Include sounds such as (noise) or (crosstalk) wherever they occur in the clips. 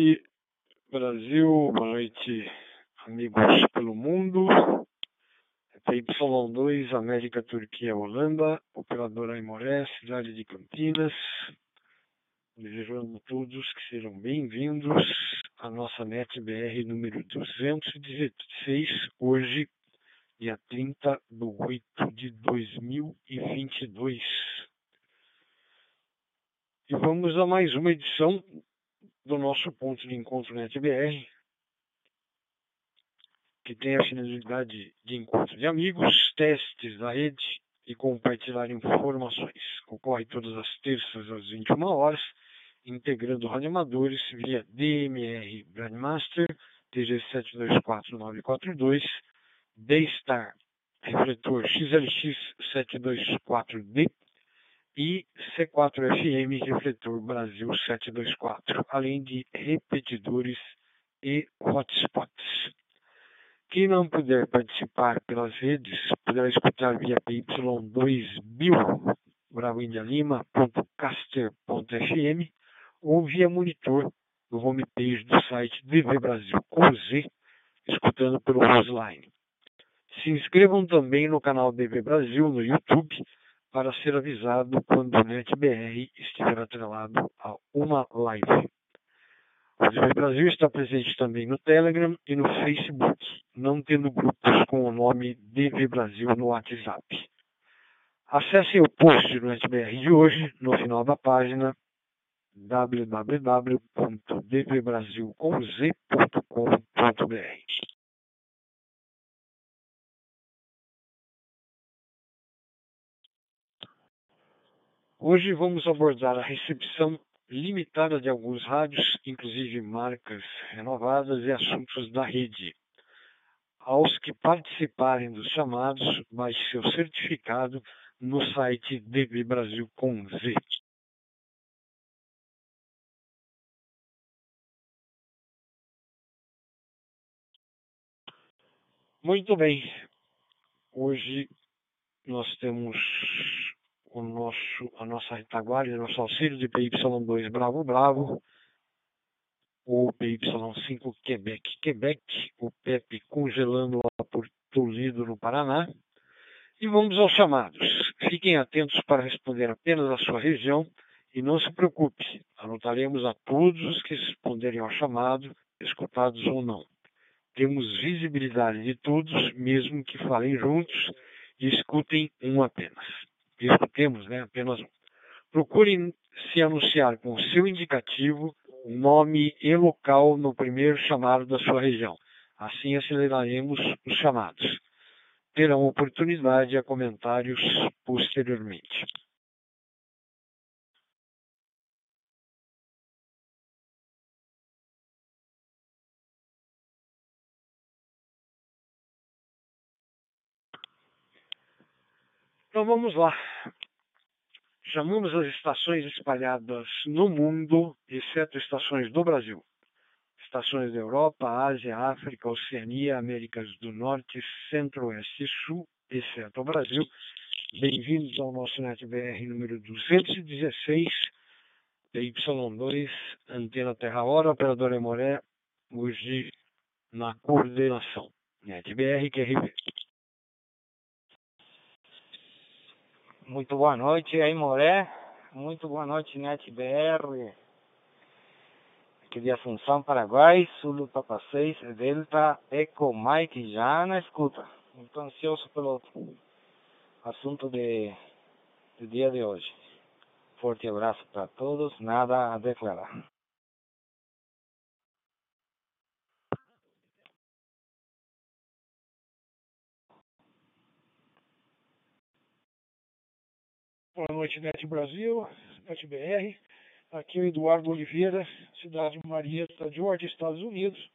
noite, Brasil. Boa noite, amigos pelo mundo. PY2, América, Turquia, Holanda. Operadora Aimoré, cidade de Campinas. Desejando a todos que sejam bem-vindos à nossa NetBR número 216, hoje, dia 30 de 8 de 2022. E vamos a mais uma edição do nosso ponto de encontro NetBR, que tem a finalidade de encontro de amigos, testes da rede e compartilhar informações. Ocorre todas as terças às 21 horas, integrando radioamadores via DMR Brandmaster TG724942, D-Star refletor XLX724D e C4FM refletor Brasil 724, além de repetidores e hotspots. Quem não puder participar pelas redes, poderá escutar via PY2Bio, bravoindialima.caster.fm ou via monitor no homepage do site DV Brasil com Z, escutando pelo Roseline. Se inscrevam também no canal DV Brasil no YouTube para ser avisado quando o NetBR estiver atrelado a uma live. O DV Brasil está presente também no Telegram e no Facebook, não tendo grupos com o nome DV Brasil no WhatsApp. Acesse o post do NetBR de hoje no final da página www.dvbrasil.com.br. Hoje vamos abordar a recepção limitada de alguns rádios, inclusive marcas renovadas e assuntos da rede. Aos que participarem dos chamados, baixe seu certificado no site DB Brasil com Z. Muito bem. Hoje nós temos o nosso, a nossa retaguarda, nosso auxílio de PY2 Bravo Bravo, o PY5 Quebec Quebec, o PEP congelando lá por Toledo no Paraná. E vamos aos chamados. Fiquem atentos para responder apenas a sua região e não se preocupe, anotaremos a todos os que responderem ao chamado, escutados ou não. Temos visibilidade de todos, mesmo que falem juntos e escutem um apenas. Escutemos né, apenas. Procurem se anunciar com seu indicativo, nome e local no primeiro chamado da sua região. Assim aceleraremos os chamados. Terão oportunidade a comentários posteriormente. Então vamos lá. Chamamos as estações espalhadas no mundo, exceto estações do Brasil. Estações da Europa, Ásia, África, Oceania, Américas do Norte, Centro-Oeste e Sul, exceto o Brasil. Bem-vindos ao nosso NetBR número 216, PY2, Antena Terra Hora, Operador Emoré, hoje na coordenação. NetBR QRV. Muito boa noite aí, Moré. Muito boa noite, NetBR. Aqui de Assunção, Paraguai, sul Papa 6, Delta Eco Mike, já na escuta. Muito ansioso pelo assunto de, do dia de hoje. Forte abraço para todos, nada a declarar. Boa noite, Net Brasil, NetBR. Aqui é o Eduardo Oliveira, cidade de Marietta, Georgia, Estados Unidos.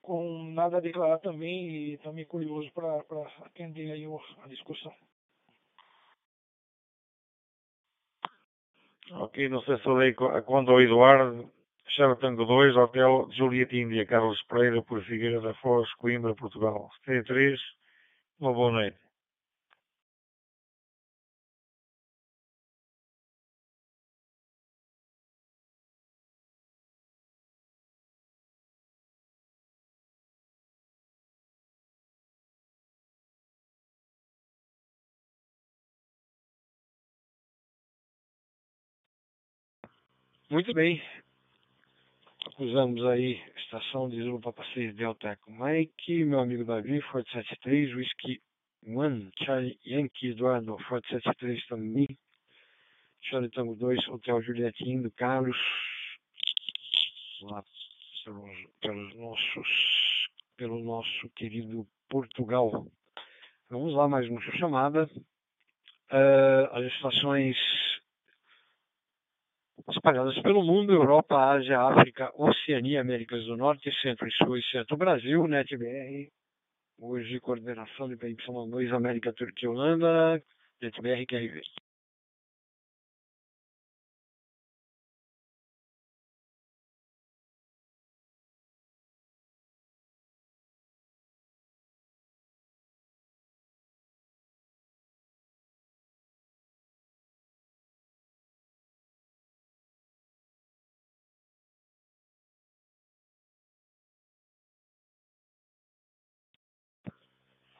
Com nada a declarar também e também curioso para atender aí a discussão. Ok, não sei se falei quando ao Eduardo, Sheraton 2, Hotel Julieta Índia, Carlos Pereira, por Figueira da Foz, Coimbra, Portugal. T3, uma boa noite. Muito bem. Acusamos aí estação de Zulu Papa 6 Delta Echo Mike, meu amigo Davi, Forte 73, Whisky One, Charlie Yankee Eduardo, Forte 73 também, Charlie Tango 2, Hotel Juliette Indo, Carlos, lá pelos, pelos nossos, pelo nosso querido Portugal. Vamos lá, mais uma chamada. Uh, as estações espalhadas pelo mundo, Europa, Ásia, África, Oceania, Américas do Norte, Centro e Sul e Centro Brasil, NetBR, hoje coordenação de PY2, América, Turquia, Holanda, NetBR, QRV.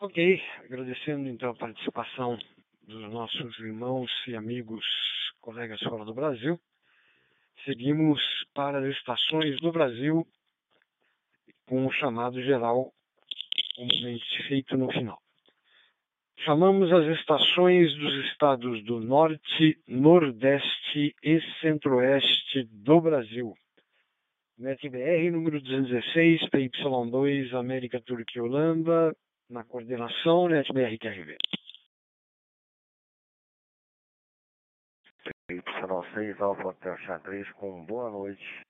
Ok, agradecendo então a participação dos nossos irmãos e amigos, colegas fora do Brasil. Seguimos para as estações do Brasil com o chamado geral, comumente feito no final. Chamamos as estações dos estados do Norte, Nordeste e Centro-Oeste do Brasil. NetBR número 216, PY2, América, Turquia Holanda, na coordenação NetBR QRV. Y6 Alfa Hotel Xadrez com boa noite.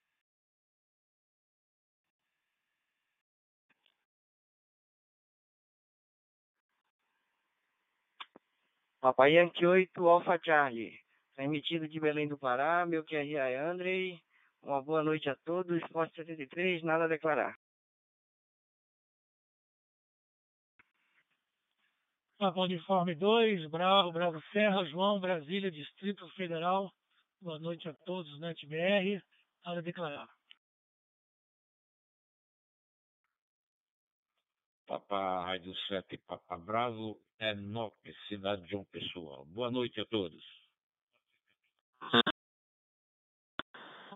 Papai Yankee 8 Alfa Charlie. Transmitido de Belém do Pará, meu QRI é Andrei. Uma boa noite a todos. Esporte 73, nada a declarar. Uniforme 2, Bravo, Bravo Serra, João, Brasília, Distrito Federal. Boa noite a todos, NetBR. Nada a declarar. Papa Rádio 7, Papa Bravo, Enoque, cidade de João Pessoa. Boa noite a todos.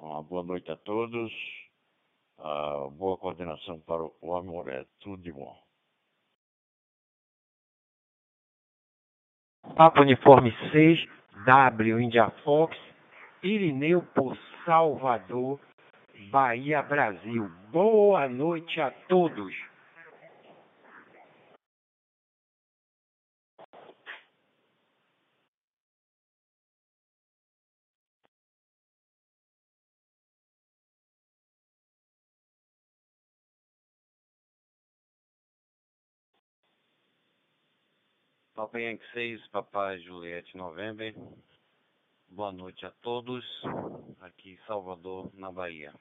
Uma boa noite a todos. Uh, boa coordenação para o Amoré. Tudo de bom. Papa Uniforme 6, W India Fox, Irineu por Salvador, Bahia, Brasil. Boa noite a todos. Papa Yankee 6, Papai Juliette November. Boa noite a todos, aqui em Salvador, na Bahia.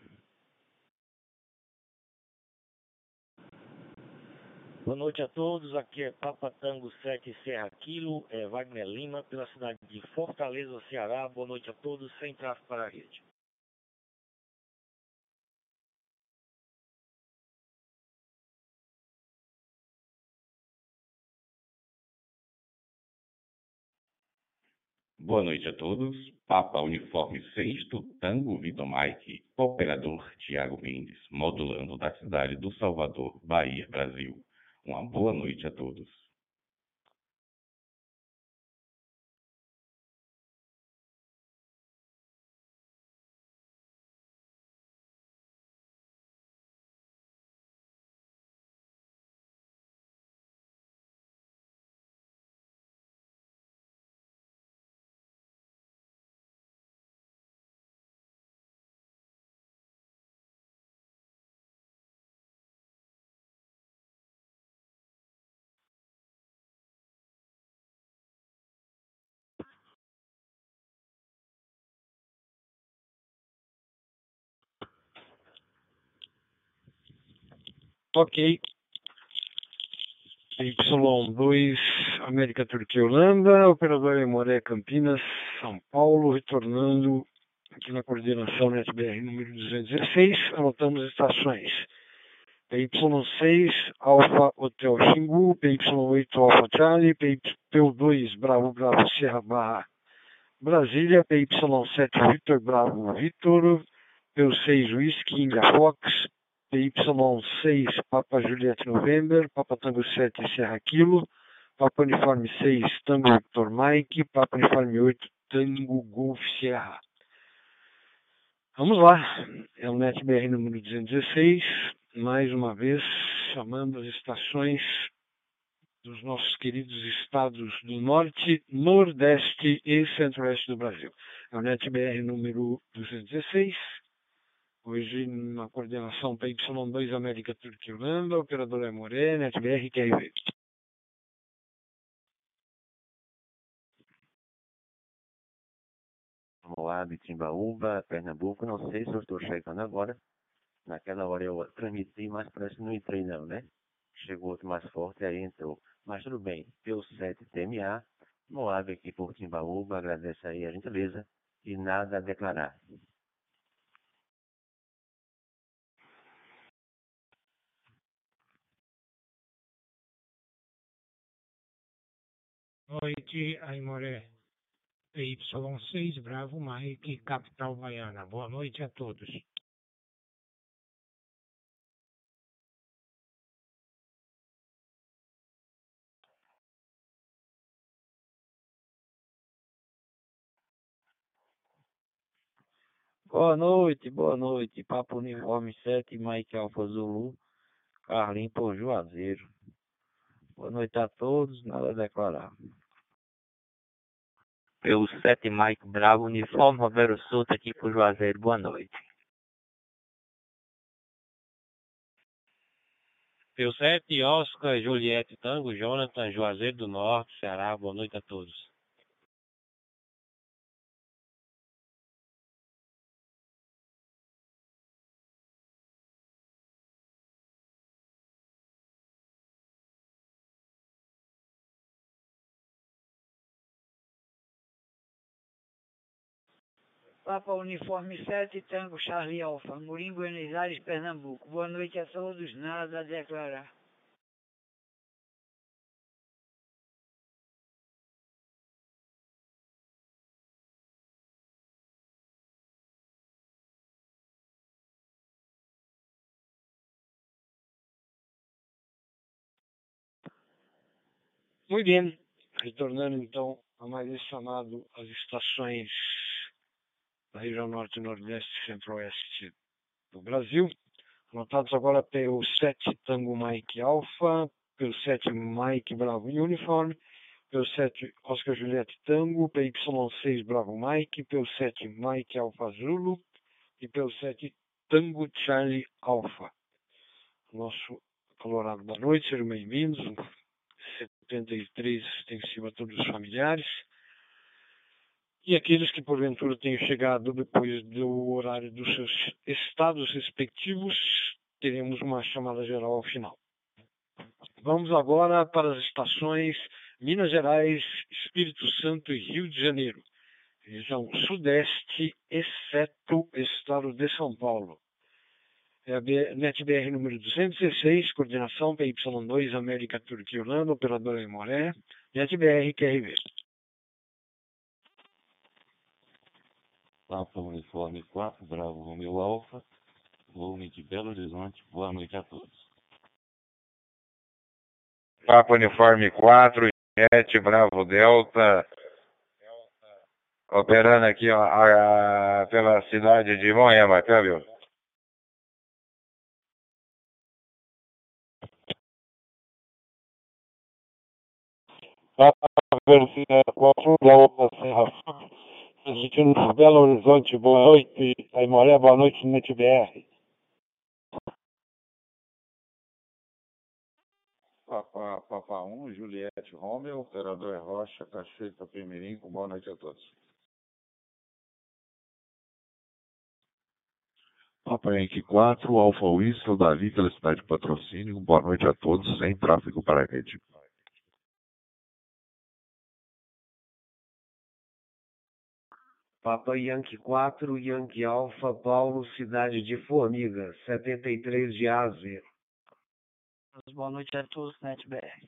Boa noite a todos, aqui é Papa Tango 7 Serra Quilo, é Wagner Lima, pela cidade de Fortaleza, Ceará. Boa noite a todos, sem tráfego para a rede. Boa noite a todos. Papa Uniforme 6 Tango Vitor Mike, operador Tiago Mendes, modulando da cidade do Salvador, Bahia, Brasil. Uma boa noite a todos. Ok. Y2, América, Turquia, Holanda, operador Emoré, Campinas, São Paulo, retornando aqui na coordenação NetBR número 216, anotamos estações. PY6, Alfa Hotel Xingu, PY8, Alfa Charlie, PY2, Bravo Bravo Serra Barra Brasília, PY7 Victor Bravo Vitor, P6 Whisky India Fox, PY6 Papa Juliette November, Papa Tango 7 Serra Kilo, Papa Uniforme 6 Tango Victor Mike, Papa Uniforme 8 Tango Golf Sierra. Vamos lá, é o NetBR número 216, mais uma vez chamando as estações dos nossos queridos estados do Norte, Nordeste e Centro-Oeste do Brasil. É o NetBR número 216, hoje na coordenação PY2 América Turquia Holanda, operador é Moré, NetBR QRV. Moab, Timbaúba, Pernambuco, não sei se eu estou chegando agora. Naquela hora eu transmiti, mas parece que não entrei não, né? Chegou outro mais forte, aí entrou. Mas tudo bem, pelo 7 TMA, Moab aqui por Timbaúba, agradece aí a gentileza e nada a declarar. Noite, Aimoré. PY6, Bravo Mike, capital baiana. Boa noite a todos. Boa noite, boa noite. Papo Uniforme 7, Mike Alfa Zulu, Carlinho por Juazeiro. Boa noite a todos, nada a declarar. Pelo 7 Mike Bravo, Uniforme Romero Souto aqui por Juazeiro, boa noite. Pelo 7 Oscar, Juliette Tango, Jonathan, Juazeiro do Norte, Ceará, boa noite a todos. Papa Uniforme 7, Tango Charlie Alfa, Murim, Buenos Aires, Pernambuco. Boa noite a todos, nada a declarar. Muito bem, retornando então a mais esse chamado as estações da região norte, nordeste e centro-oeste do Brasil. Anotados agora pelo 7 Tango Mike Alpha, pelo 7 Mike Bravo Uniform, pelo 7 Oscar Juliette Tango, PY6 Bravo Mike, pelo 7 Mike Alpha Zulu e pelo 7 Tango Charlie Alpha. Nosso Colorado, boa noite, sejam bem-vindos. 73 extensivo a todos os familiares. E aqueles que porventura tenham chegado depois do horário dos seus estados respectivos, teremos uma chamada geral ao final. Vamos agora para as estações Minas Gerais, Espírito Santo e Rio de Janeiro, região sudeste, exceto estado de São Paulo. É a NetBR número 216, coordenação PY2 América Turquia Holanda, operadora em Moré, NetBR QRV. Papa Uniforme 4, Bravo Romeu Alfa, volume de Belo Horizonte, boa noite a todos. Papa Uniforme 4, 7, Bravo Delta, operando aqui ó, a, a, pela cidade de Moema, tá, viu? Papa Velocidade 4, Delta Serra transmitindo por Belo Horizonte, boa noite, Aimoré, boa noite, NetBR. Papa, Papa 1, Juliette Romeu, operador é Rocha, Cachoeira, Tapemirim, boa noite a todos. Papa Yankee 4, Alfa Whistle, Davi, pela cidade de patrocínio, boa noite a todos, sem tráfego para a rede. Papa Yankee 4, Yankee Alfa, Paulo, cidade de Formiga, 73 de Ásia. Boa noite a todos, NetBR.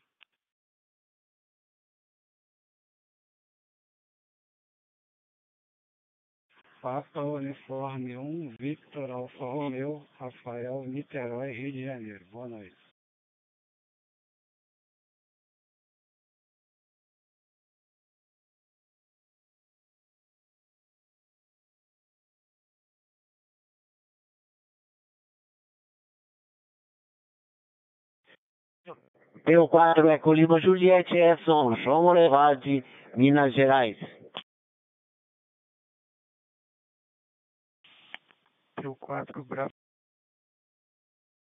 Papa Uniforme 1, Victor Alfa Romeo, Rafael, Niterói, Rio de Janeiro. Boa noite. Pelo 4 é Colima Juliette Edson, João Levade, Minas Gerais. Pelo 4 Bravo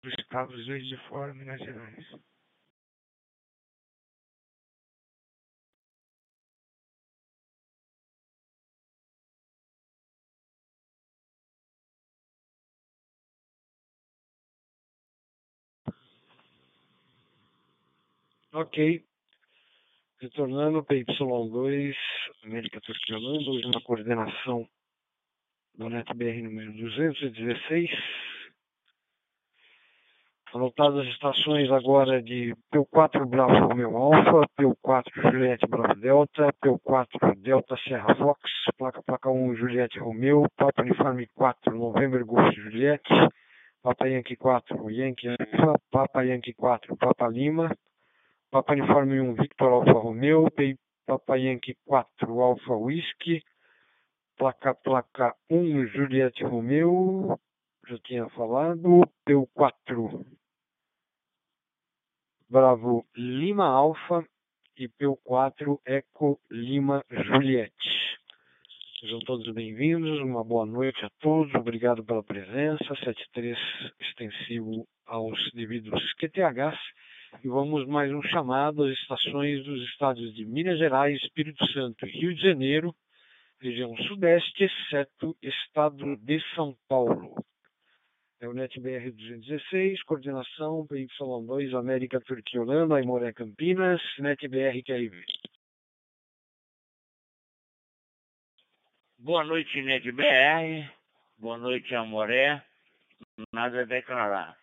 do Estado de Juiz de Fora, Minas Gerais. Ok. Retornando PY2, América Turquia Holanda, hoje na coordenação do NetBR número 216. Anotadas as estações agora de P4 Bravo Romeo Alfa, P4 Juliette Bravo Delta, P4 Delta Serra Fox, placa placa 1 Juliette Romeo, Papa Uniforme 4 November Golf Juliette, Papa Yankee 4 Yankee Alfa, Papa Yankee 4 Papa Lima, Papa Uniforme 1 Victor Alfa Romeo, Papa Yankee 4 Alfa Whisky, placa placa 1 Juliette Romeo, já tinha falado, P4 Bravo Lima Alfa e P4 Eco Lima Juliette. Sejam todos bem-vindos, uma boa noite a todos, obrigado pela presença, 73 extensivo aos devidos QTHs e vamos mais um chamado às estações dos estados de Minas Gerais, Espírito Santo e Rio de Janeiro, região sudeste, exceto estado de São Paulo. É o NetBR 216, coordenação PY2, América, Turquia, Holanda, Aimoré, Campinas, NetBR QRV. Boa noite, NetBR. Boa noite, Amoré. Nada a declarar.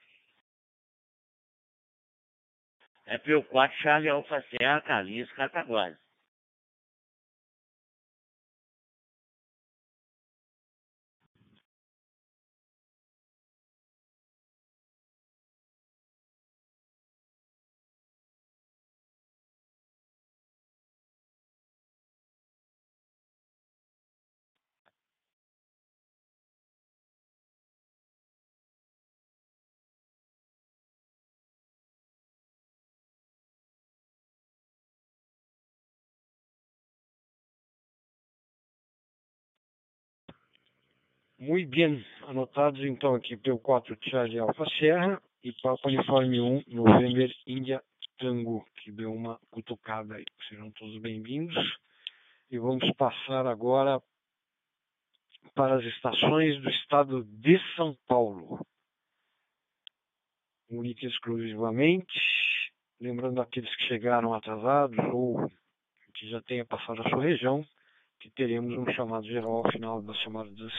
É 4 Charlie Alfa Serra, Carlinhos, Cataguases. Muito bem, anotados então aqui pelo 4 Charlie Alfa Serra e Papa Uniforme 1 November Índia Tango, que deu uma cutucada aí. Sejam todos bem-vindos. E vamos passar agora para as estações do estado de São Paulo. Única exclusivamente, lembrando aqueles que chegaram atrasados ou que já tenha passado a sua região, que teremos um chamado geral ao final das chamadas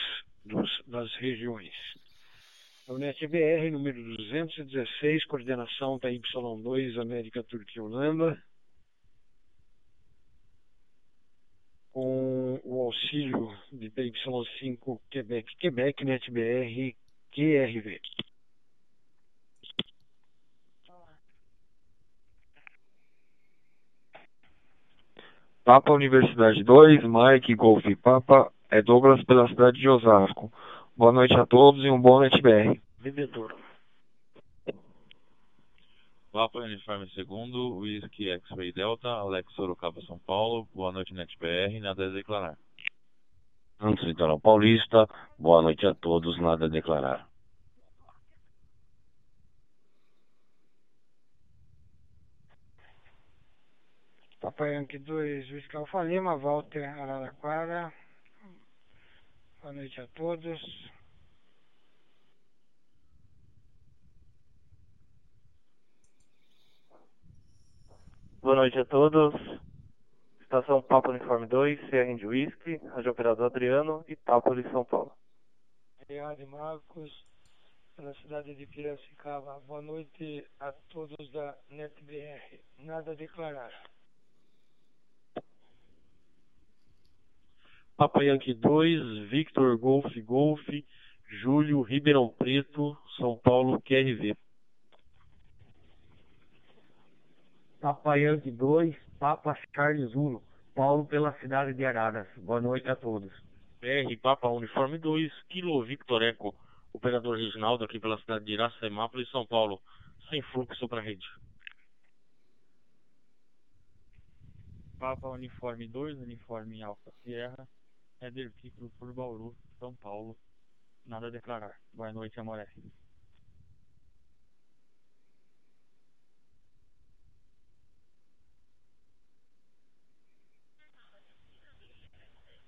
dos, das regiões. A UNET-BR, número 216, coordenação da Y2, América, Turquia, Holanda, com o auxílio de PY5 Quebec, Quebec, NetBR, QRV. Papa Universidade 2, Mike Golf Papa, é Douglas pela cidade de Osasco. Boa noite a todos e um bom NetBR. Bebedouro. Papa Uniforme segundo, Whisky X-Ray Delta, Alex Sorocaba São Paulo. Boa noite NetBR, nada a declarar. Santos Litoral Paulista, boa noite a todos, nada a declarar. Papai Yankee 2, Whisky Alfa Lima, Walter Araraquara. Boa noite a todos. Boa noite a todos. Estação Papo Uniforme 2, CR de Whisky, Rádio Operador Adriano, Itápolis, São Paulo. Riade Marcos, na cidade de Piracicaba. Boa noite a todos da NetBR. Nada a declarar. Papa Yankee 2, Victor Golf Golf, Júlio Ribeirão Preto, São Paulo QRV. Papa Yankee 2, Papa Charles Zulu, Paulo pela cidade de Araras. Boa noite a todos. BR Papa Uniforme 2, Kilo Victor Eco, operador Reginaldo aqui pela cidade de Iracemápolis, São Paulo, sem fluxo para rede. Papa Uniforme 2, Uniforme Alfa Sierra, Éder Ciclo por Bauru, São Paulo. Nada a declarar. Boa noite, Amoré.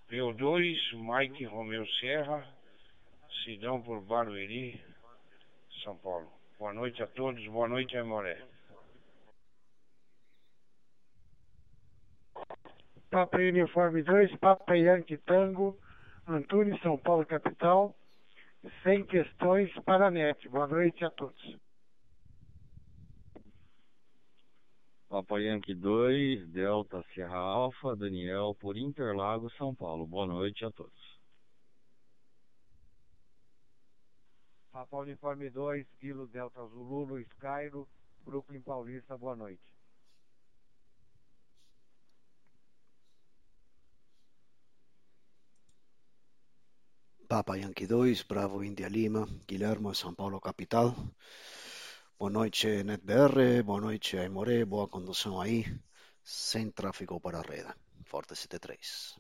P2, Mike Romeu Serra, Sidão por Barueri, São Paulo. Boa noite a todos, boa noite, Amoré. Papa Uniforme 2, Papa Yankee Tango, Antunes, São Paulo, capital. Sem questões para a NET. Boa noite a todos. Papa Yankee 2, Delta Sierra Alfa, Daniel por Interlagos, São Paulo. Boa noite a todos. Papa Uniforme 2, Kilo Delta Zulu, Luiz Cairo, Brooklyn Paulista, boa noite. Papa Yankee 2, Bravo India Lima, Guilherme, São Paulo capital. Boa noite, NetBR, boa noite, Aimoré, boa condução aí, sem tráfego para a rede. Forte 73.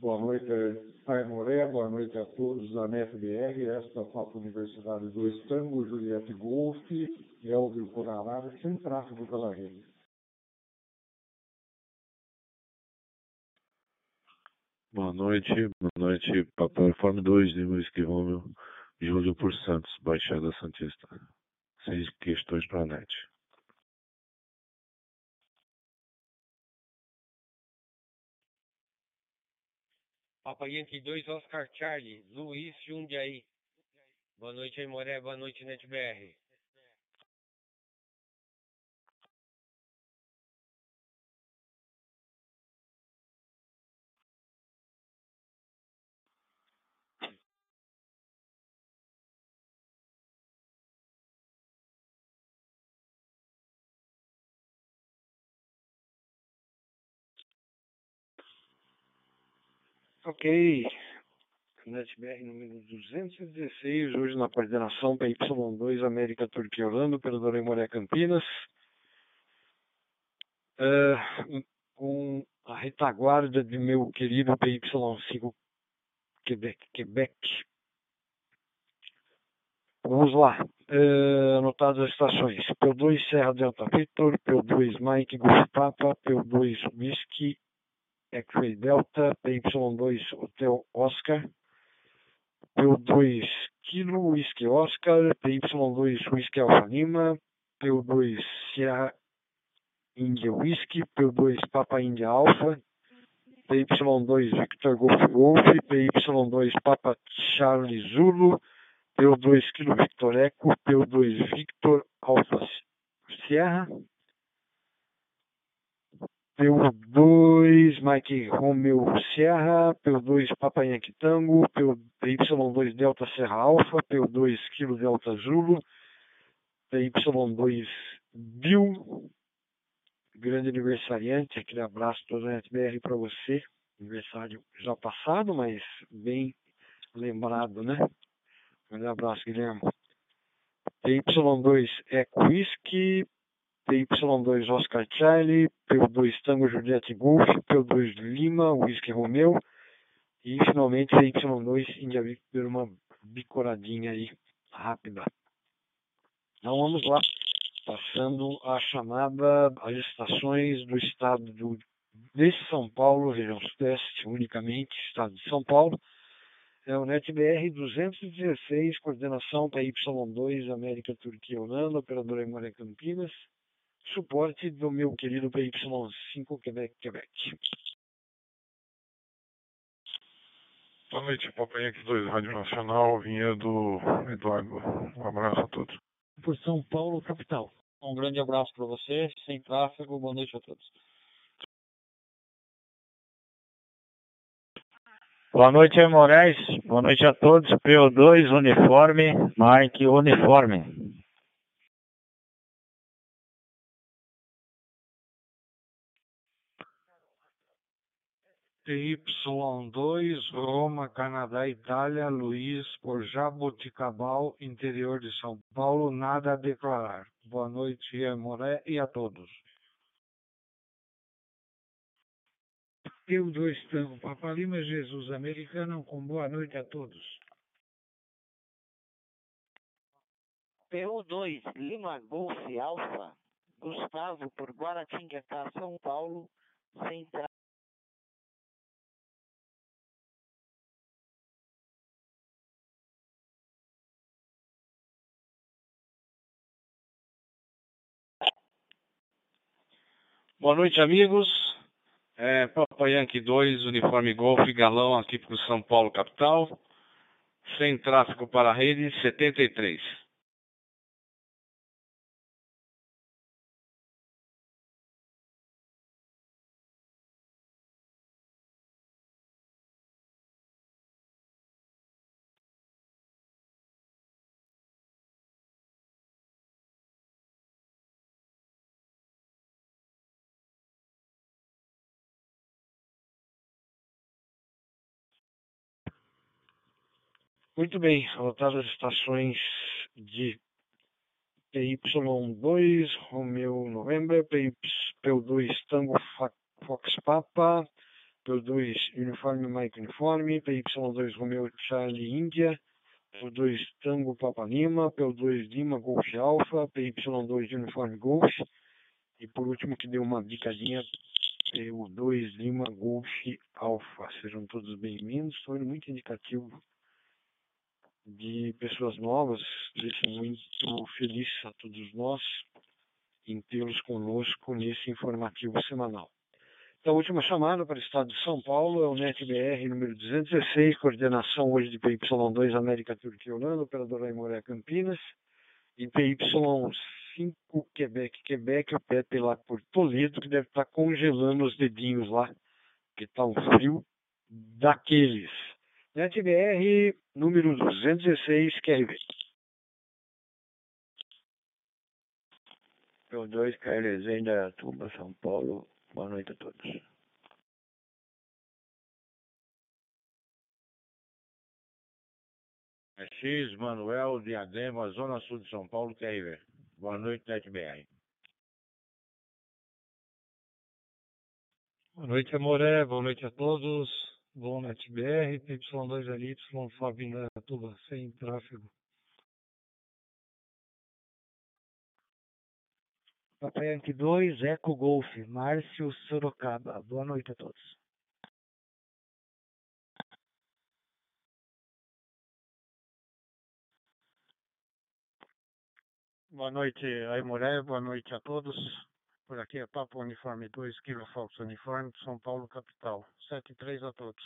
Boa noite, Aimoré, boa noite a todos da NetBR, esta Papo Universidade 2 Tango, Juliette Golf, Elvio por Arara, sem tráfego pela rede. Boa noite, boa noite, Papo Uniforme 2 de Whisky Romeo, Júlio por Santos, Baixada Santista. Sem questões para a net. Papa Yankee 2, Oscar Charlie, Luiz Jundiaí. Boa noite, Aimoré, boa noite, NetBR. Ok. NetBR número 216, hoje na coordenação PY2 América Turquia Holanda, operador em Moré Campinas. Uh, com a retaguarda de meu querido PY5 Quebec. Quebec. Vamos lá. Uh, anotadas as estações. P2 Serra Delta Victor, P2 Mike Golf Papa, P2 Whisky X-Ray Delta, PY2 Hotel Oscar, P2 Kilo Whisky Oscar, PY2 Whisky Alfa Lima, P2 Sierra India Whisky, P2 Papa India Alpha, PY2 Victor Golf Golf, PY2 Papa Charlie Zulu, P2 Kilo Victor Eco, P2 Victor Alpha Sierra, P2 Mike Romeo Sierra, P2 Papa Yankee Tango, PY2 Delta Serra Alpha, P2 Kilo Delta Zulu, PY2 Bill, grande aniversariante, aquele abraço todo a NetBR para você, aniversário já passado, mas bem lembrado, né? Grande abraço, Guilherme. PY2 Eco Whisky, PY2 Oscar Charlie, P2 Tango Juliette Golf, P2 Lima, Whisky Romeo e finalmente PY2 India Victor, uma bicoradinha aí rápida. Então vamos lá, passando a chamada às estações do estado do, de São Paulo, região sudeste, unicamente, estado de São Paulo. É o NetBR 216, coordenação para Y2, América, Turquia, Holanda, operadora em Maré Campinas suporte do meu querido PY5 Quebec, Quebec. Boa noite, Papa Yankee 2, Rádio Nacional, Vinhedo, Eduardo. Um abraço a todos. Por São Paulo, capital. Um grande abraço para você, sem tráfego, boa noite a todos. Boa noite, Moraes. Boa noite a todos. PO2, uniforme, Mike, uniforme. TY2, Roma, Canadá, Itália, Luiz, por Jaboticabal, interior de São Paulo, nada a declarar. Boa noite, Moré, e a todos. Eu dois Tango, Papa Lima, Jesus, americano, com boa noite a todos. PU2, Lima Golf Alfa, Gustavo, por Guaratinguetá, São Paulo, Central. Boa noite, amigos. É, Papa Yankee 2, uniforme Golf, galão aqui para o São Paulo, capital. Sem tráfego para a rede, 73. Muito bem, anotadas as estações de PY2, Romeo November, PY2 Tango Fox Papa, PY2 Uniforme Mike Uniforme, PY2 Romeo Charlie Índia, PY2 Tango Papa Lima, PY2 Lima Golf Alpha, PY2 Uniforme Golf, e por último que deu uma bicadinha, PY2 Lima Golf Alpha. Sejam todos bem-vindos, foi muito indicativo de pessoas novas, deixa muito feliz a todos nós em tê-los conosco nesse informativo semanal. Então, a última chamada para o estado de São Paulo é o NetBR número 216, coordenação hoje de PY2 América Turquia Holanda, operador Aimoré Campinas, e PY5 Quebec, Quebec, o Pepe lá por Toledo, que deve estar congelando os dedinhos lá, que está um frio daqueles. NetBR número 216, QRV. P2, KLZ da Tuba, São Paulo. Boa noite a todos. É X, Manuel, Diadema, Zona Sul de São Paulo, QRV. Boa noite, NetBR. Boa noite, Amoré. Boa noite a todos. Bom NetBR, Y2LY, Fabina Tuba, sem tráfego. Papai Yankee 2, Eco Golf, Márcio Sorocaba. Boa noite a todos. Boa noite, Aimoré. Boa noite a todos. Por aqui é Papo Uniforme 2, Kilo Fox Uniforme, São Paulo, capital. 7 e 3 a todos.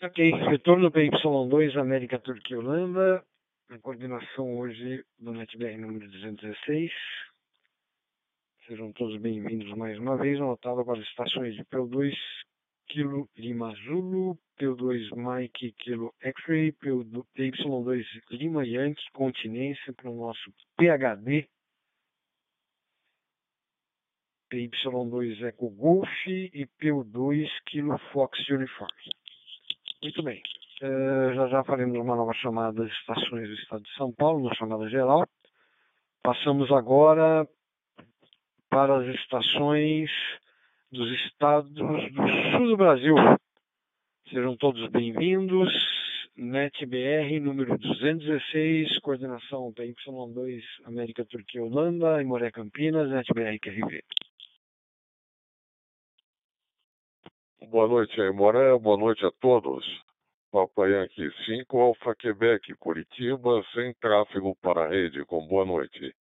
Ok, retorno PY2, América, Turquia e Holanda. A coordenação hoje do NetBR número 216. Sejam todos bem-vindos mais uma vez. Anotado para as estações de PO2, Kilo Lima Zulu, PO2 Mike Kilo X-Ray, PY2 Lima Yankee, Continência para o nosso PHD. PY2 Eco Golf e PO2 Kilo Fox Uniform. Muito bem. Uh, já já faremos uma nova chamada das estações do estado de São Paulo, uma chamada geral. Passamos agora para as estações dos estados do sul do Brasil. Sejam todos bem-vindos. NetBR número 216, coordenação PY2 América Turquia Holanda, Imoré Campinas, NetBR QRV. Boa noite, Imoré. Boa noite a todos. Papa Yankee 5, Alfa Quebec, Curitiba, sem tráfego para a rede, com boa noite.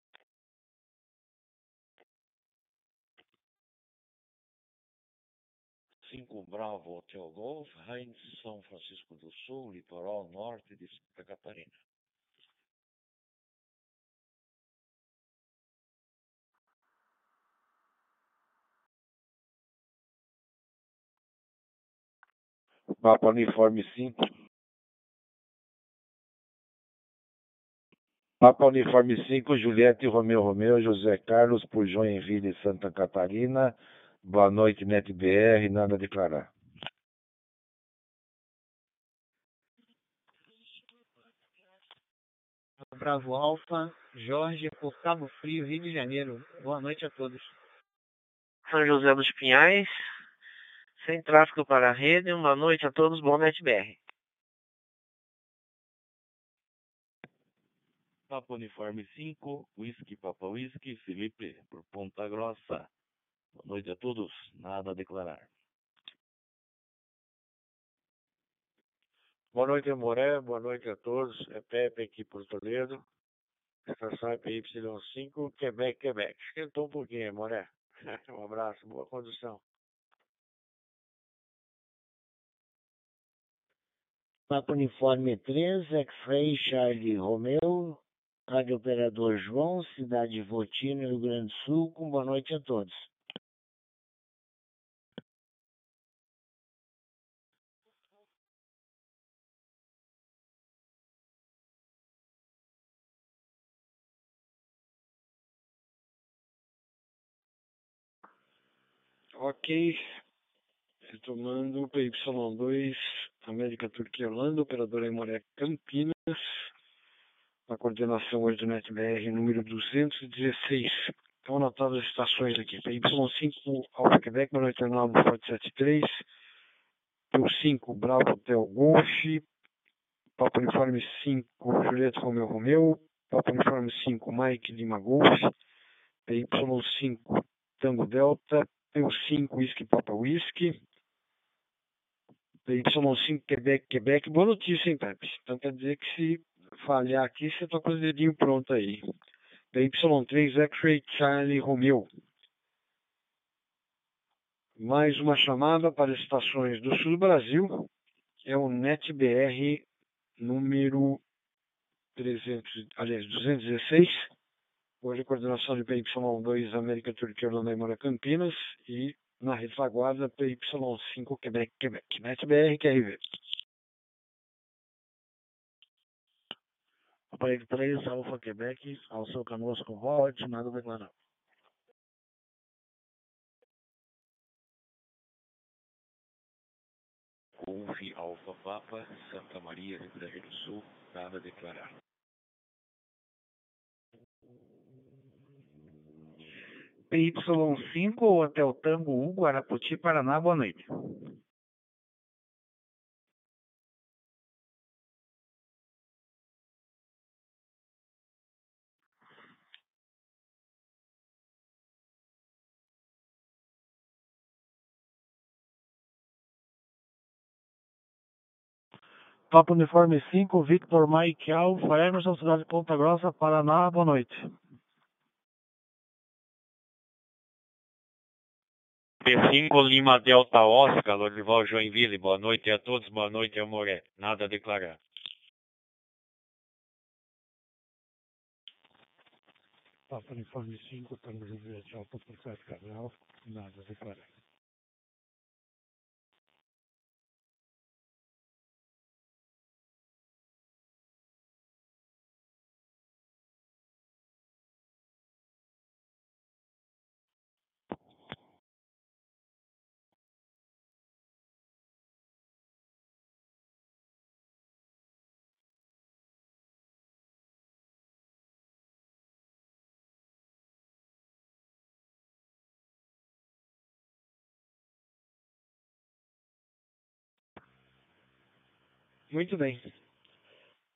Cinco Bravo Hotel Golf, Heinz, São Francisco do Sul, litoral norte de Santa Catarina. Papa Uniforme 5. Papa Uniforme 5, Juliette Romeu Romeu, José Carlos, por Joinville, Santa Catarina. Boa noite, NetBR, nada a declarar. Bravo Alfa, Jorge, por Cabo Frio, Rio de Janeiro. Boa noite a todos. São José dos Pinhais, sem tráfego para a rede. Uma noite a todos, bom NetBR. Papa Uniforme 5, Whisky Papa Whisky, Felipe, por Ponta Grossa. Boa noite a todos, nada a declarar. Boa noite, Moré. Boa noite a todos. É Pepe aqui por Toledo. Estação é PY5, Quebec, Quebec. Esquentou um pouquinho, Moré. (laughs) Um abraço, boa condução. Papa Uniforme 3, X-Ray Charlie Romeu, Rádio Operador João, Cidade Votina, Rio Grande do Sul, com boa noite a todos. Ok. Retomando PY2, América Turquia Holanda, operadora Imoré Campinas. A coordenação hoje do NetBR número 216. Estão anotadas as estações aqui. PY5 Alfa Quebec, 99 Forte 73. PU5 Bravo Hotel Golf. Papa Uniforme 5 Juliette Romeu Romeu. Papa Uniforme 5 Mike Lima Golf. PY5 Tango Delta. PU5 Whisky Papa Whisky. PY5 Quebec Quebec. Boa notícia, hein, Pepe? Então quer dizer que se falhar aqui, você tá com o dedinho pronto aí. PY3 X-Ray Charlie Romeo. Mais uma chamada para estações do sul do Brasil. É o NetBR número 300, aliás, 216. Hoje coordenação de PY2 América Turquia Holanda e Campinas. E na retaguarda PY5 Quebec Quebec. NetBR QRV. Aparelho 3, Alfa Quebec, ao seu conosco, volte, nada a declarar. Golf Alfa Papa, Santa Maria, Rio Grande do Sul, nada a declarar. PY5, Hotel Tango 1, Guaraputi, Paraná, boa noite. Papa Uniforme 5, Victor Mike Alfa, Emerson, cidade de Ponta Grossa, Paraná, boa noite. P5 Lima Delta Oscar, Lorival Joinville, boa noite a todos, boa noite Amoré, nada a declarar. Papa Uniforme 5, Tango Juliette Alfa por 7 Cabral, nada a declarar. Muito bem.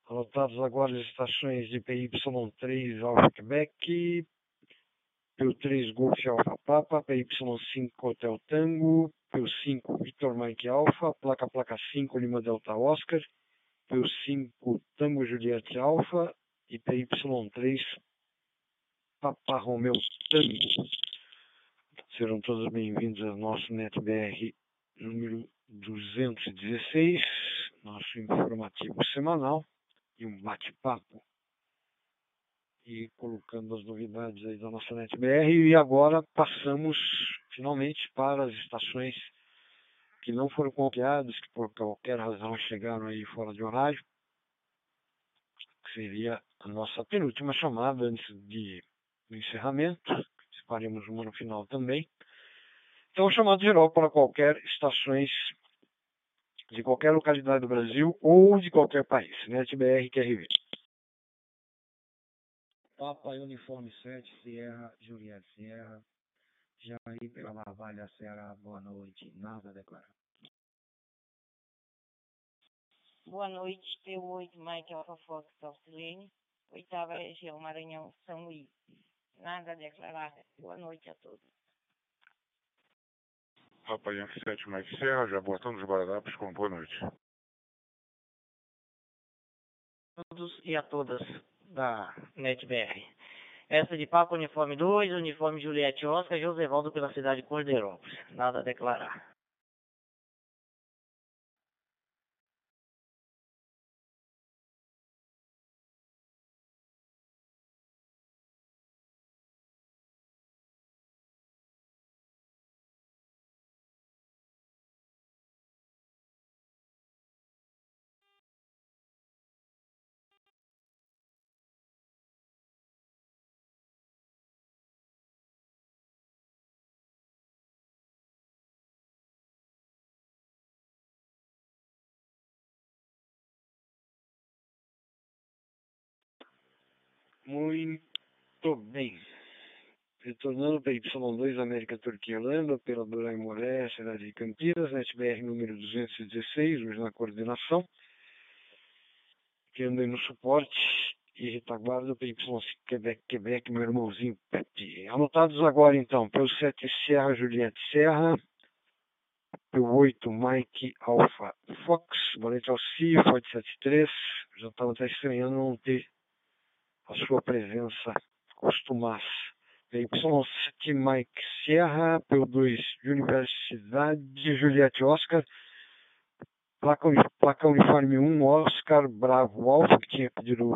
Anotados agora as estações de PY3 Alfa Quebec, PU3 Golf Alfa Papa, PY5 Hotel Tango, PU5 Victor Mike Alfa, placa placa 5 Lima Delta Oscar, PU5 Tango Juliette Alfa e PY3 Papa Romeo Tango. Serão todos bem-vindos ao nosso NetBR número 216, nosso informativo semanal e um bate-papo e colocando as novidades aí da nossa NetBR e agora passamos finalmente para as estações que não foram copiadas, que por qualquer razão chegaram aí fora de horário, que seria a nossa penúltima chamada antes de, do encerramento, faremos uma no final também. Então, chamado geral para qualquer estações de qualquer localidade do Brasil ou de qualquer país, NetBR QRV. Papa Uniforme 7, Sierra, Juliette Sierra, Jair pela Navalha Serra, boa noite, nada a declarar. Boa noite, P8, Mike Alpha Fox oitava região, Maranhão, São Luís. Nada a declarar. Boa noite a todos. Papa Yankee 7 Mike Serra, Jaboatão dos Guararapes, com boa noite. todos e a todas da NetBR. Essa de Papa Uniforme 2, Uniforme Juliette Oscar, Josevaldo pela cidade de Cordeirópolis. Nada a declarar. Muito bem. Retornando para Y2 América Turquia Holanda, operador Aimoré, cidade de Campinas, NetBR número 216, hoje na coordenação. Que anda aí no suporte e retaguarda para Y5 Quebec, Quebec, meu irmãozinho Pepe. Anotados agora então, pelo 7 Serra Juliette Serra, pelo 8 Mike Alpha Fox, Valente Alci, Forte 73. Já estava até estranhando não ter a sua presença costumasse. Y7 Mike Sierra, P2 Universidade Juliette Oscar, placa, placa uniforme 1 Oscar Bravo Alfa, que tinha pedido,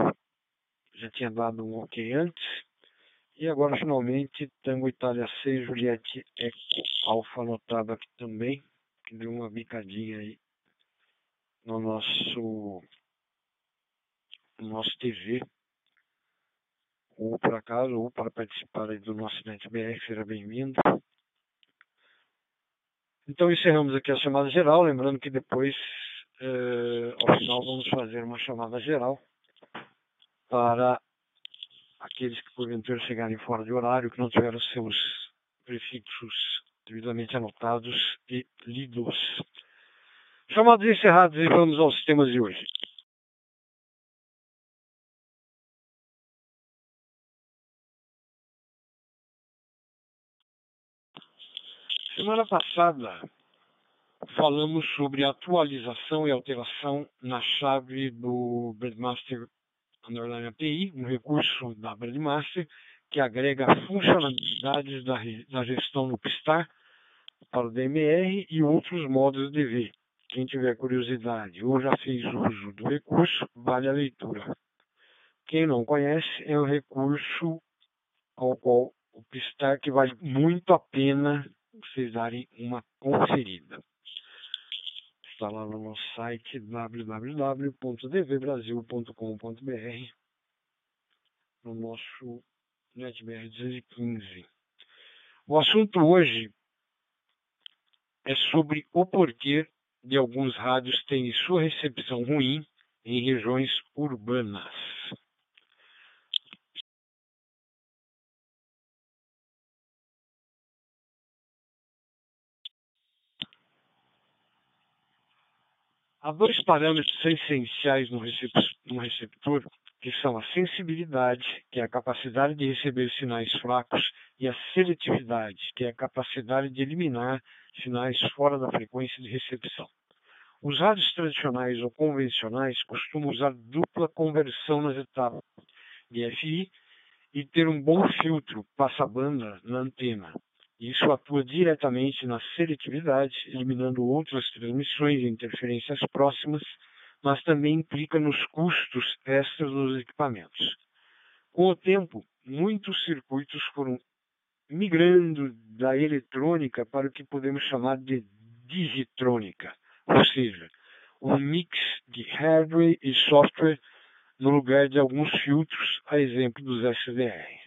já tinha dado um ok antes. E agora finalmente Tango Itália 6 Juliette Eco Alfa anotado aqui também, que deu uma bicadinha aí no nosso, no nosso TV ou por acaso, ou para participar do nosso NetBR, seja bem-vindo. Então encerramos aqui a chamada geral, lembrando que depois, eh, ao final, vamos fazer uma chamada geral para aqueles que porventura chegarem fora de horário, que não tiveram seus prefixos devidamente anotados e lidos. Chamados encerrados e vamos aos temas de hoje. Semana passada falamos sobre atualização e alteração na chave do Breadmaster Underline API, um recurso da Breadmaster que agrega funcionalidades da, da gestão no Pstar para o DMR e outros modos de ver. Quem tiver curiosidade ou já fez uso do recurso, vale a leitura. Quem não conhece, é um recurso ao qual o Pstar que vale muito a pena vocês darem uma conferida. Está lá no nosso site www.dvbrasil.com.br no nosso NetBR 215. O assunto hoje é sobre o porquê de alguns rádios terem sua recepção ruim em regiões urbanas. Há dois parâmetros essenciais no receptor, que são a sensibilidade, que é a capacidade de receber sinais fracos, e a seletividade, que é a capacidade de eliminar sinais fora da frequência de recepção. Os rádios tradicionais ou convencionais costumam usar dupla conversão nas etapas de FI e ter um bom filtro passa-banda na antena. Isso atua diretamente na seletividade, eliminando outras transmissões e interferências próximas, mas também implica nos custos extras dos equipamentos. Com o tempo, muitos circuitos foram migrando da eletrônica para o que podemos chamar de digitrônica, ou seja, um mix de hardware e software no lugar de alguns filtros, a exemplo dos SDR.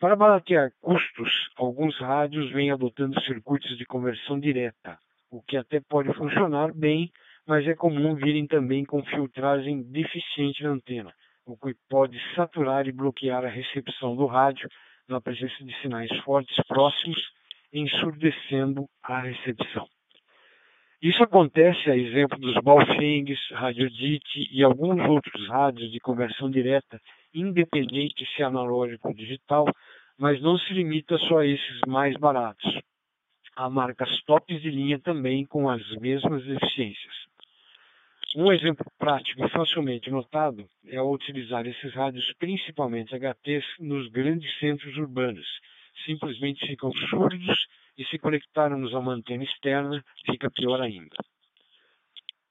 Para baratear custos, alguns rádios vêm adotando circuitos de conversão direta, o que até pode funcionar bem, mas é comum virem também com filtragem deficiente na antena, o que pode saturar e bloquear a recepção do rádio na presença de sinais fortes próximos, ensurdecendo a recepção. Isso acontece a exemplo dos Baofengs, Radiodite e alguns outros rádios de conversão direta, independente se analógico ou digital, mas não se limita só a esses mais baratos. Há marcas tops de linha também com as mesmas deficiências. Um exemplo prático e facilmente notado é ao utilizar esses rádios, principalmente HTs, nos grandes centros urbanos. Simplesmente ficam surdos e se conectarmos a uma antena externa, fica pior ainda.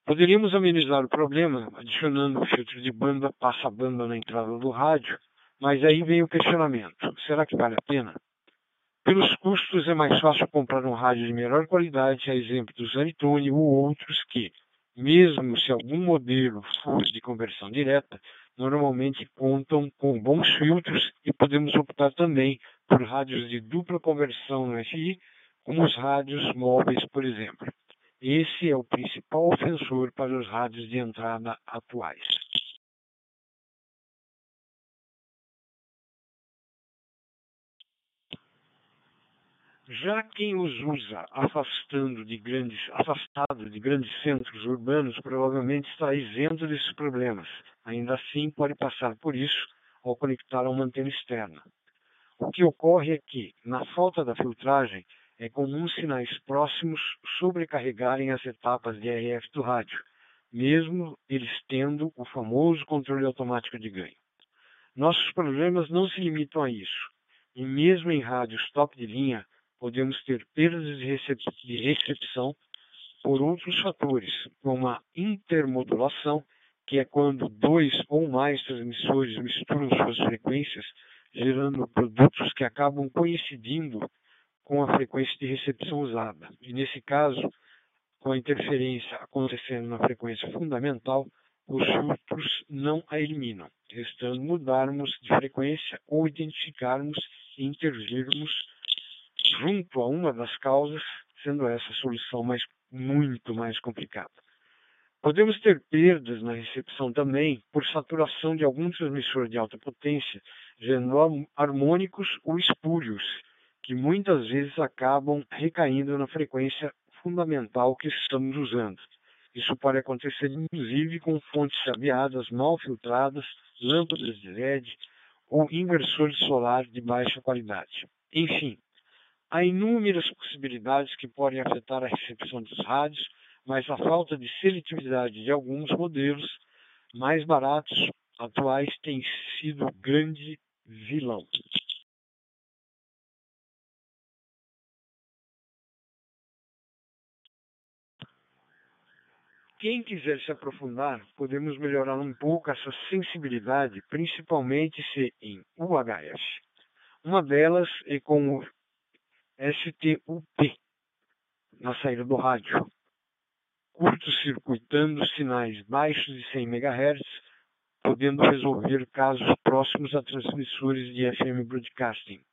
Poderíamos amenizar o problema adicionando um filtro de banda passa-banda na entrada do rádio, mas aí vem o questionamento: será que vale a pena? Pelos custos, é mais fácil comprar um rádio de melhor qualidade, a exemplo do Zanitone ou outros que, mesmo se algum modelo for de conversão direta, normalmente contam com bons filtros e podemos optar também por rádios de dupla conversão no FI como os rádios móveis, por exemplo. Esse é o principal ofensor para os rádios de entrada atuais. Já quem os usa afastando de grandes, afastado de grandes centros urbanos provavelmente está isento desses problemas. Ainda assim, pode passar por isso ao conectar a uma antena externa. O que ocorre é que, na falta da filtragem, é comum sinais próximos sobrecarregarem as etapas de RF do rádio, mesmo eles tendo o famoso controle automático de ganho. Nossos problemas não se limitam a isso, e mesmo em rádios top de linha, podemos ter perdas de, recep de recepção por outros fatores, como a intermodulação, que é quando dois ou mais transmissores misturam suas frequências, gerando produtos que acabam coincidindo com a frequência de recepção usada. E nesse caso, com a interferência acontecendo na frequência fundamental, os filtros não a eliminam, restando mudarmos de frequência ou identificarmos e intervirmos junto a uma das causas, sendo essa a solução mais, muito mais complicada. Podemos ter perdas na recepção também por saturação de algum transmissor de alta potência, gerando harmônicos ou espúrios, que muitas vezes acabam recaindo na frequência fundamental que estamos usando. Isso pode acontecer inclusive com fontes chaveadas mal filtradas, lâmpadas de LED ou inversores solares de baixa qualidade. Enfim, há inúmeras possibilidades que podem afetar a recepção dos rádios, mas a falta de seletividade de alguns modelos mais baratos atuais tem sido grande vilão. Quem quiser se aprofundar, podemos melhorar um pouco essa sensibilidade, principalmente se em UHF. Uma delas é com o STUP na saída do rádio, curto-circuitando sinais baixos de 100 MHz, podendo resolver casos próximos a transmissores de FM Broadcasting.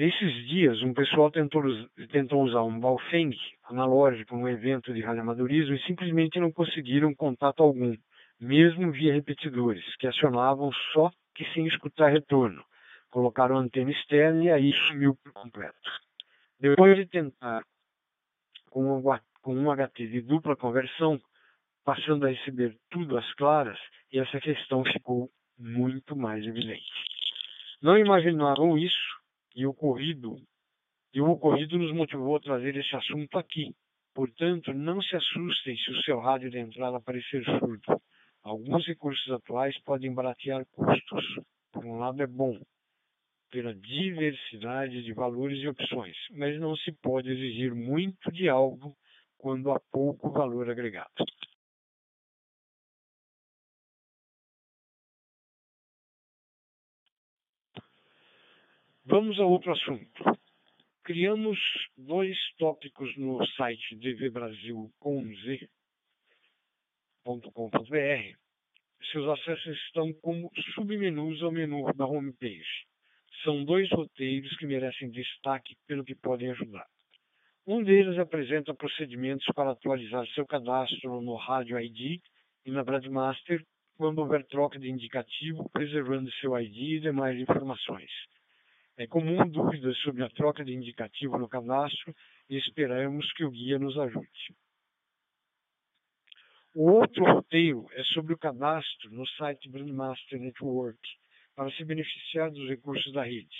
Esses dias, um pessoal tentou, tentou usar um Baofeng analógico num evento de radioamadorismo e simplesmente não conseguiram contato algum, mesmo via repetidores, que acionavam só que sem escutar retorno. Colocaram antena externa e aí sumiu por completo. Depois de tentar com com um HT de dupla conversão, passando a receber tudo às claras, e essa questão ficou muito mais evidente. Não imaginavam isso e o ocorrido, e o ocorrido nos motivou a trazer esse assunto aqui. Portanto, não se assustem se o seu rádio de entrada aparecer surdo. Alguns recursos atuais podem baratear custos. Por um lado é bom, pela diversidade de valores e opções, mas não se pode exigir muito de algo quando há pouco valor agregado. Vamos a outro assunto. Criamos dois tópicos no site dvbrasil.com.br. Seus acessos estão como submenus ao menu da homepage. São dois roteiros que merecem destaque pelo que podem ajudar. Um deles apresenta procedimentos para atualizar seu cadastro no Rádio ID e na Broadmaster quando houver troca de indicativo, preservando seu ID e demais informações. É comum (laughs) dúvidas sobre a troca de indicativo no cadastro e esperamos que o guia nos ajude. O outro roteiro é sobre o cadastro no site Brandmaster Network, para se beneficiar dos recursos da rede.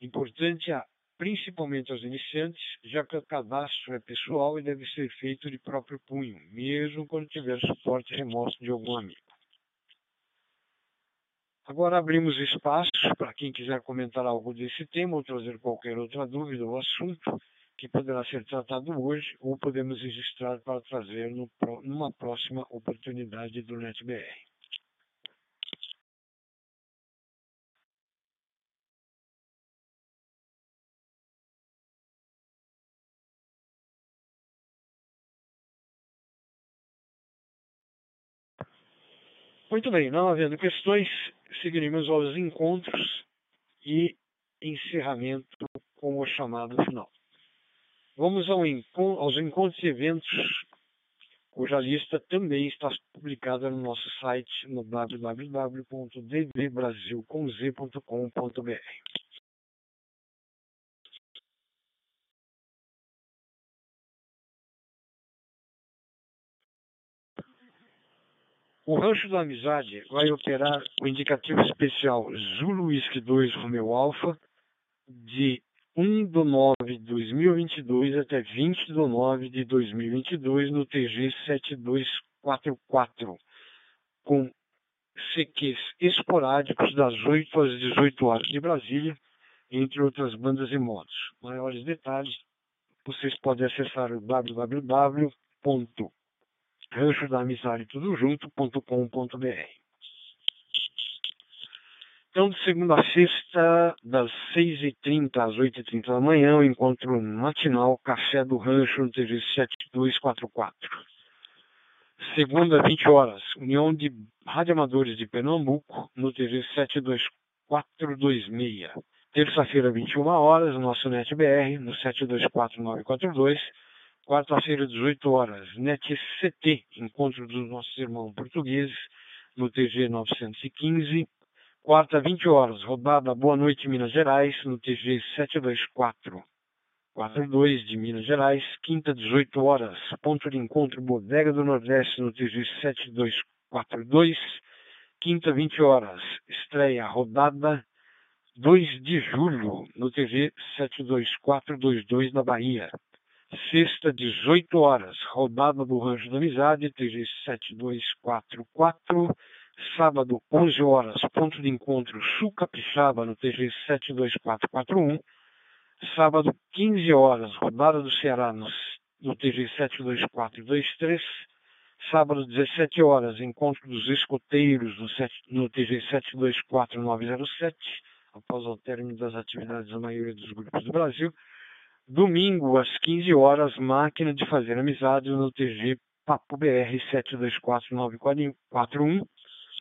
Importante principalmente aos iniciantes, já que o cadastro é pessoal e deve ser feito de próprio punho, mesmo quando tiver suporte remoto de algum amigo. Agora abrimos espaço para quem quiser comentar algo desse tema ou trazer qualquer outra dúvida ou assunto que poderá ser tratado hoje ou podemos registrar para trazer no, numa próxima oportunidade do NetBR. Muito bem, não havendo questões, seguiremos aos encontros e encerramento com o chamado final. Vamos ao aos encontros e eventos, cuja lista também está publicada no nosso site no www.dvbrasilcomz.com.br. O Rancho da Amizade vai operar o indicativo especial Zulu Whisky 2 Romeo Alpha de 1 de 9 de 2022 até 20 de 9 de 2022 no TG 7244, com CQs esporádicos das 8 às 18 horas de Brasília, entre outras bandas e modos. Maiores detalhes vocês podem acessar o www rancho da amizade tudo junto.com.br. Então, de segunda a sexta, das 6h30 às 8h30 da manhã, o encontro matinal Café do Rancho no TV 7244. Segunda, 20 horas, União de Radioamadores de Pernambuco no TV 72426. Terça-feira, 21 horas, nosso NetBR no 724942 Quarta-feira, 18 horas, NetCT, encontro dos nossos irmãos portugueses, no TG 915. Quarta, 20 horas, rodada Boa Noite Minas Gerais, no TG 724. 42 de Minas Gerais. Quinta, 18 horas, ponto de encontro Bodega do Nordeste, no TG 7242. Quinta, 20 horas, estreia rodada 2 de julho, no TG 72422 na Bahia. Sexta, 18 horas, rodada do Rancho da Amizade, TG 7244. Sábado, 11 horas, ponto de encontro Sul Capixaba, no TG 72441. Sábado, 15 horas, rodada do Ceará, no, no TG 72423. Sábado, 17 horas, encontro dos escoteiros no, no TG 724907, após o término das atividades da maioria dos grupos do Brasil. Domingo, às 15 horas, máquina de fazer amizade no TG Papo BR 7249441,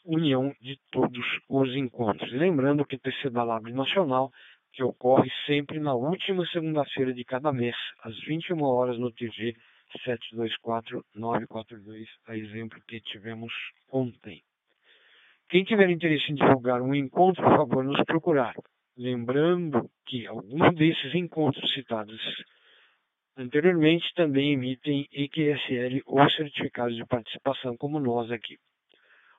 união de todos os encontros. Lembrando que TCDA Lab Nacional, que ocorre sempre na última segunda-feira de cada mês, às 21 horas no TG 724942, a exemplo que tivemos ontem. Quem tiver interesse em divulgar um encontro, por favor, nos procurar. Lembrando que alguns desses encontros citados anteriormente também emitem EQSL ou certificados de participação, como nós aqui.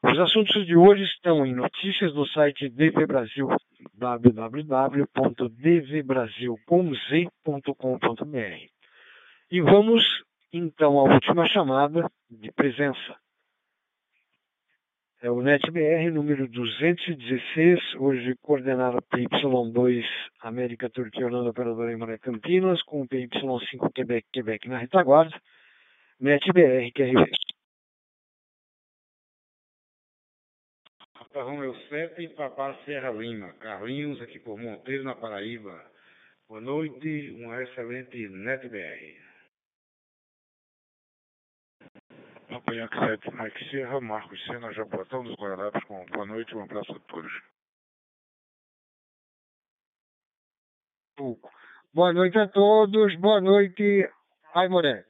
Os assuntos de hoje estão em notícias do site DV Brasil, www.dvbrasil.com.br. E vamos então à última chamada de presença. É o NetBR número 216, hoje coordenado PY2 América, Turquia, Holanda, Operadora em Maré Campinas, com PY5 Quebec, Quebec na retaguarda. NetBR, QRV. Papa Romeu 7 e Papá Serra Lima. Carlinhos aqui por Monteiro, na Paraíba. Boa noite, uma excelente NetBR. Papa Yankee 7, Mike Serra, Marcos Sena, Japotão dos Guararapes, com boa noite, um abraço a todos. Boa noite a todos, boa noite. Ai, Moré.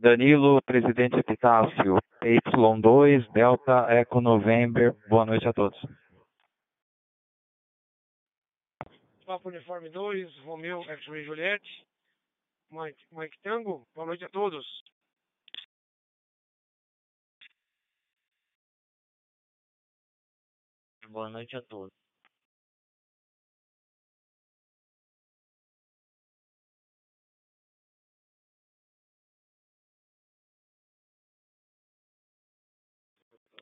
Danilo, presidente Epitácio, Y2, Delta, Eco November, boa noite a todos. Papa Uniforme 2, Romeu, X-Ray Juliette, Mike, Mike Tango, boa noite a todos. Boa noite a todos.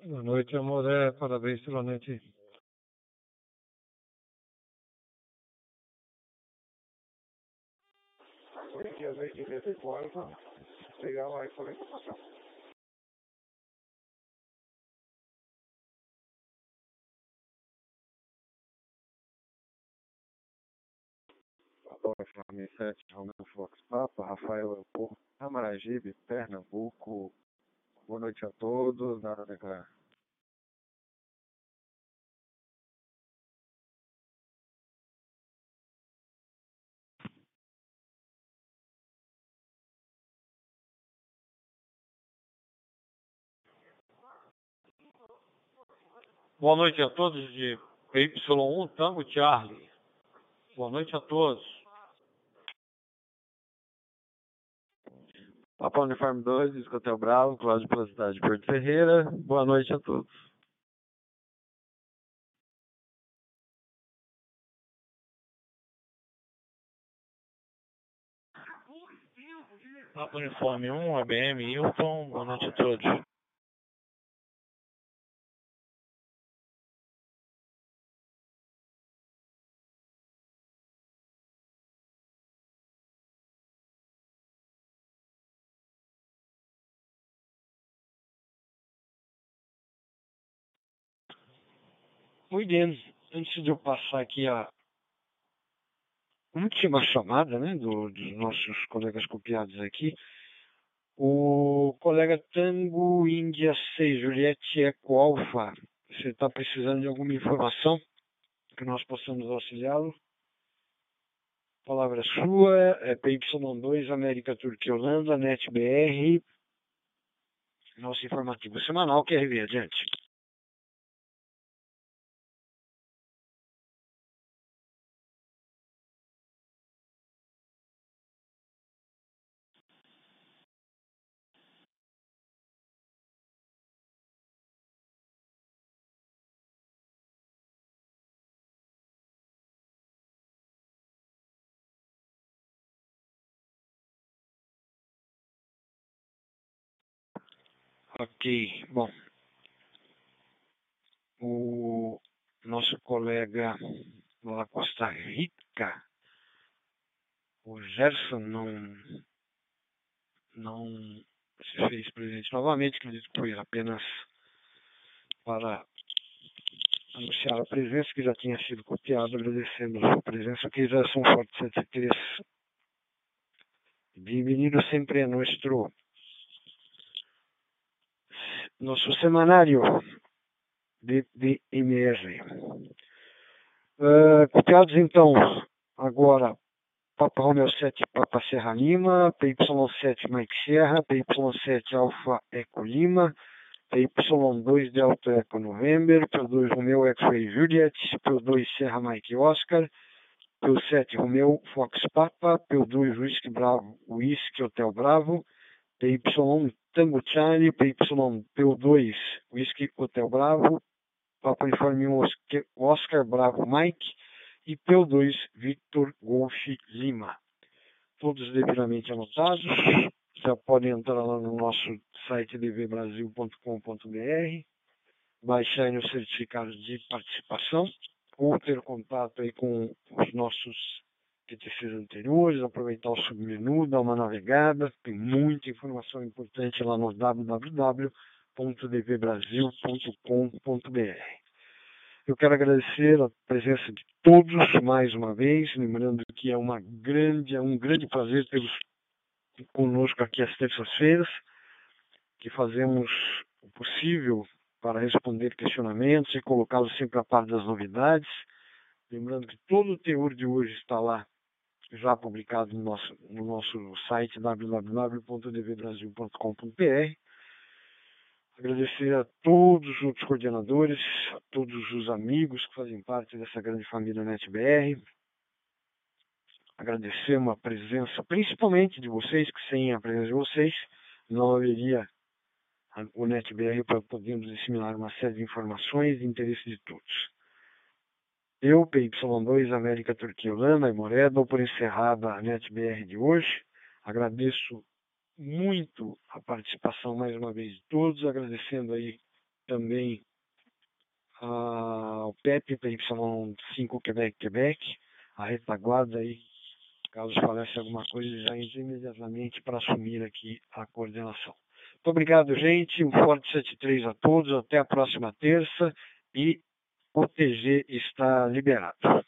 Boa noite, Amoré. Parabéns pela noite. Dia 84, chegar lá e falei, Uniforme 7, Romeu Fox Papa, Rafael Elpo, Amaragibe, Pernambuco. Boa noite a todos, nada a declarar. Boa noite a todos de Y1 Tango Charlie. Boa noite a todos. Papa Uniforme 2, Escotel Bravo, Cláudio pela cidade de Porto Ferreira. Boa noite a todos. Papa Uniforme 1, ABM, Hilton, boa noite a todos. Muito bem. Antes de eu passar aqui a última chamada né, do, dos nossos colegas copiados aqui, o colega Tango Índia 6, Juliette Eco Alfa, você está precisando de alguma informação que nós possamos auxiliá-lo? Palavra sua, é PY2, América Turquia Holanda, NetBR, nosso informativo semanal, QRV, adiante. Ok, bom. O nosso colega da Costa Rica, o Gerson, não, não se fez presente novamente, acredito que foi apenas para anunciar a presença, que já tinha sido copiado, agradecendo a sua presença, que fortes 73. Bienvenido sempre a nuestro nosso semanário de, de MR. Uh, copiados então agora Papa Romeo 7 Papa Serra Lima, PY7 Mike Serra, PY7 Alfa Eco Lima, PY2 Delta Eco November, P2 Romeo X-Ray Juliet, P2 Serra Mike Oscar, P7 Romeo Fox Papa, P2 Whisky Bravo Whisky Hotel Bravo, PY1 Tango Charlie, PY P2 Whisky Hotel Bravo, Papa Uniforme 1 Oscar Bravo Mike e P2 Victor Golf Lima. Todos devidamente anotados. Já podem entrar lá no nosso site dvbrasil.com.br, baixar os certificados de participação ou ter contato aí com os nossos PTCs anteriores, aproveitar o submenu, dar uma navegada, tem muita informação importante lá no www.dvbrasil.com.br. Eu quero agradecer a presença de todos mais uma vez, lembrando que é uma grande, é um grande prazer tê-los conosco aqui às terças-feiras, que fazemos o possível para responder questionamentos e colocá-los sempre a par das novidades. Lembrando que todo o teor de hoje está lá, já publicado no nosso, no nosso site www.dvbrasil.com.br. Agradecer a todos os coordenadores, a todos os amigos que fazem parte dessa grande família NetBR. Agradecer uma presença, principalmente de vocês, que sem a presença de vocês não haveria o NetBR para podermos disseminar uma série de informações de interesse de todos. Eu, PY2, América Turquia Holanda e Moré, dou por encerrada a NetBR de hoje. Agradeço muito a participação mais uma vez de todos, agradecendo aí também ao PEP, PY5 Quebec, Quebec, a retaguarda aí, caso falece alguma coisa, já imediatamente para assumir aqui a coordenação. Muito obrigado, gente. Um forte 73 a todos. Até a próxima terça. E o TG está liberado.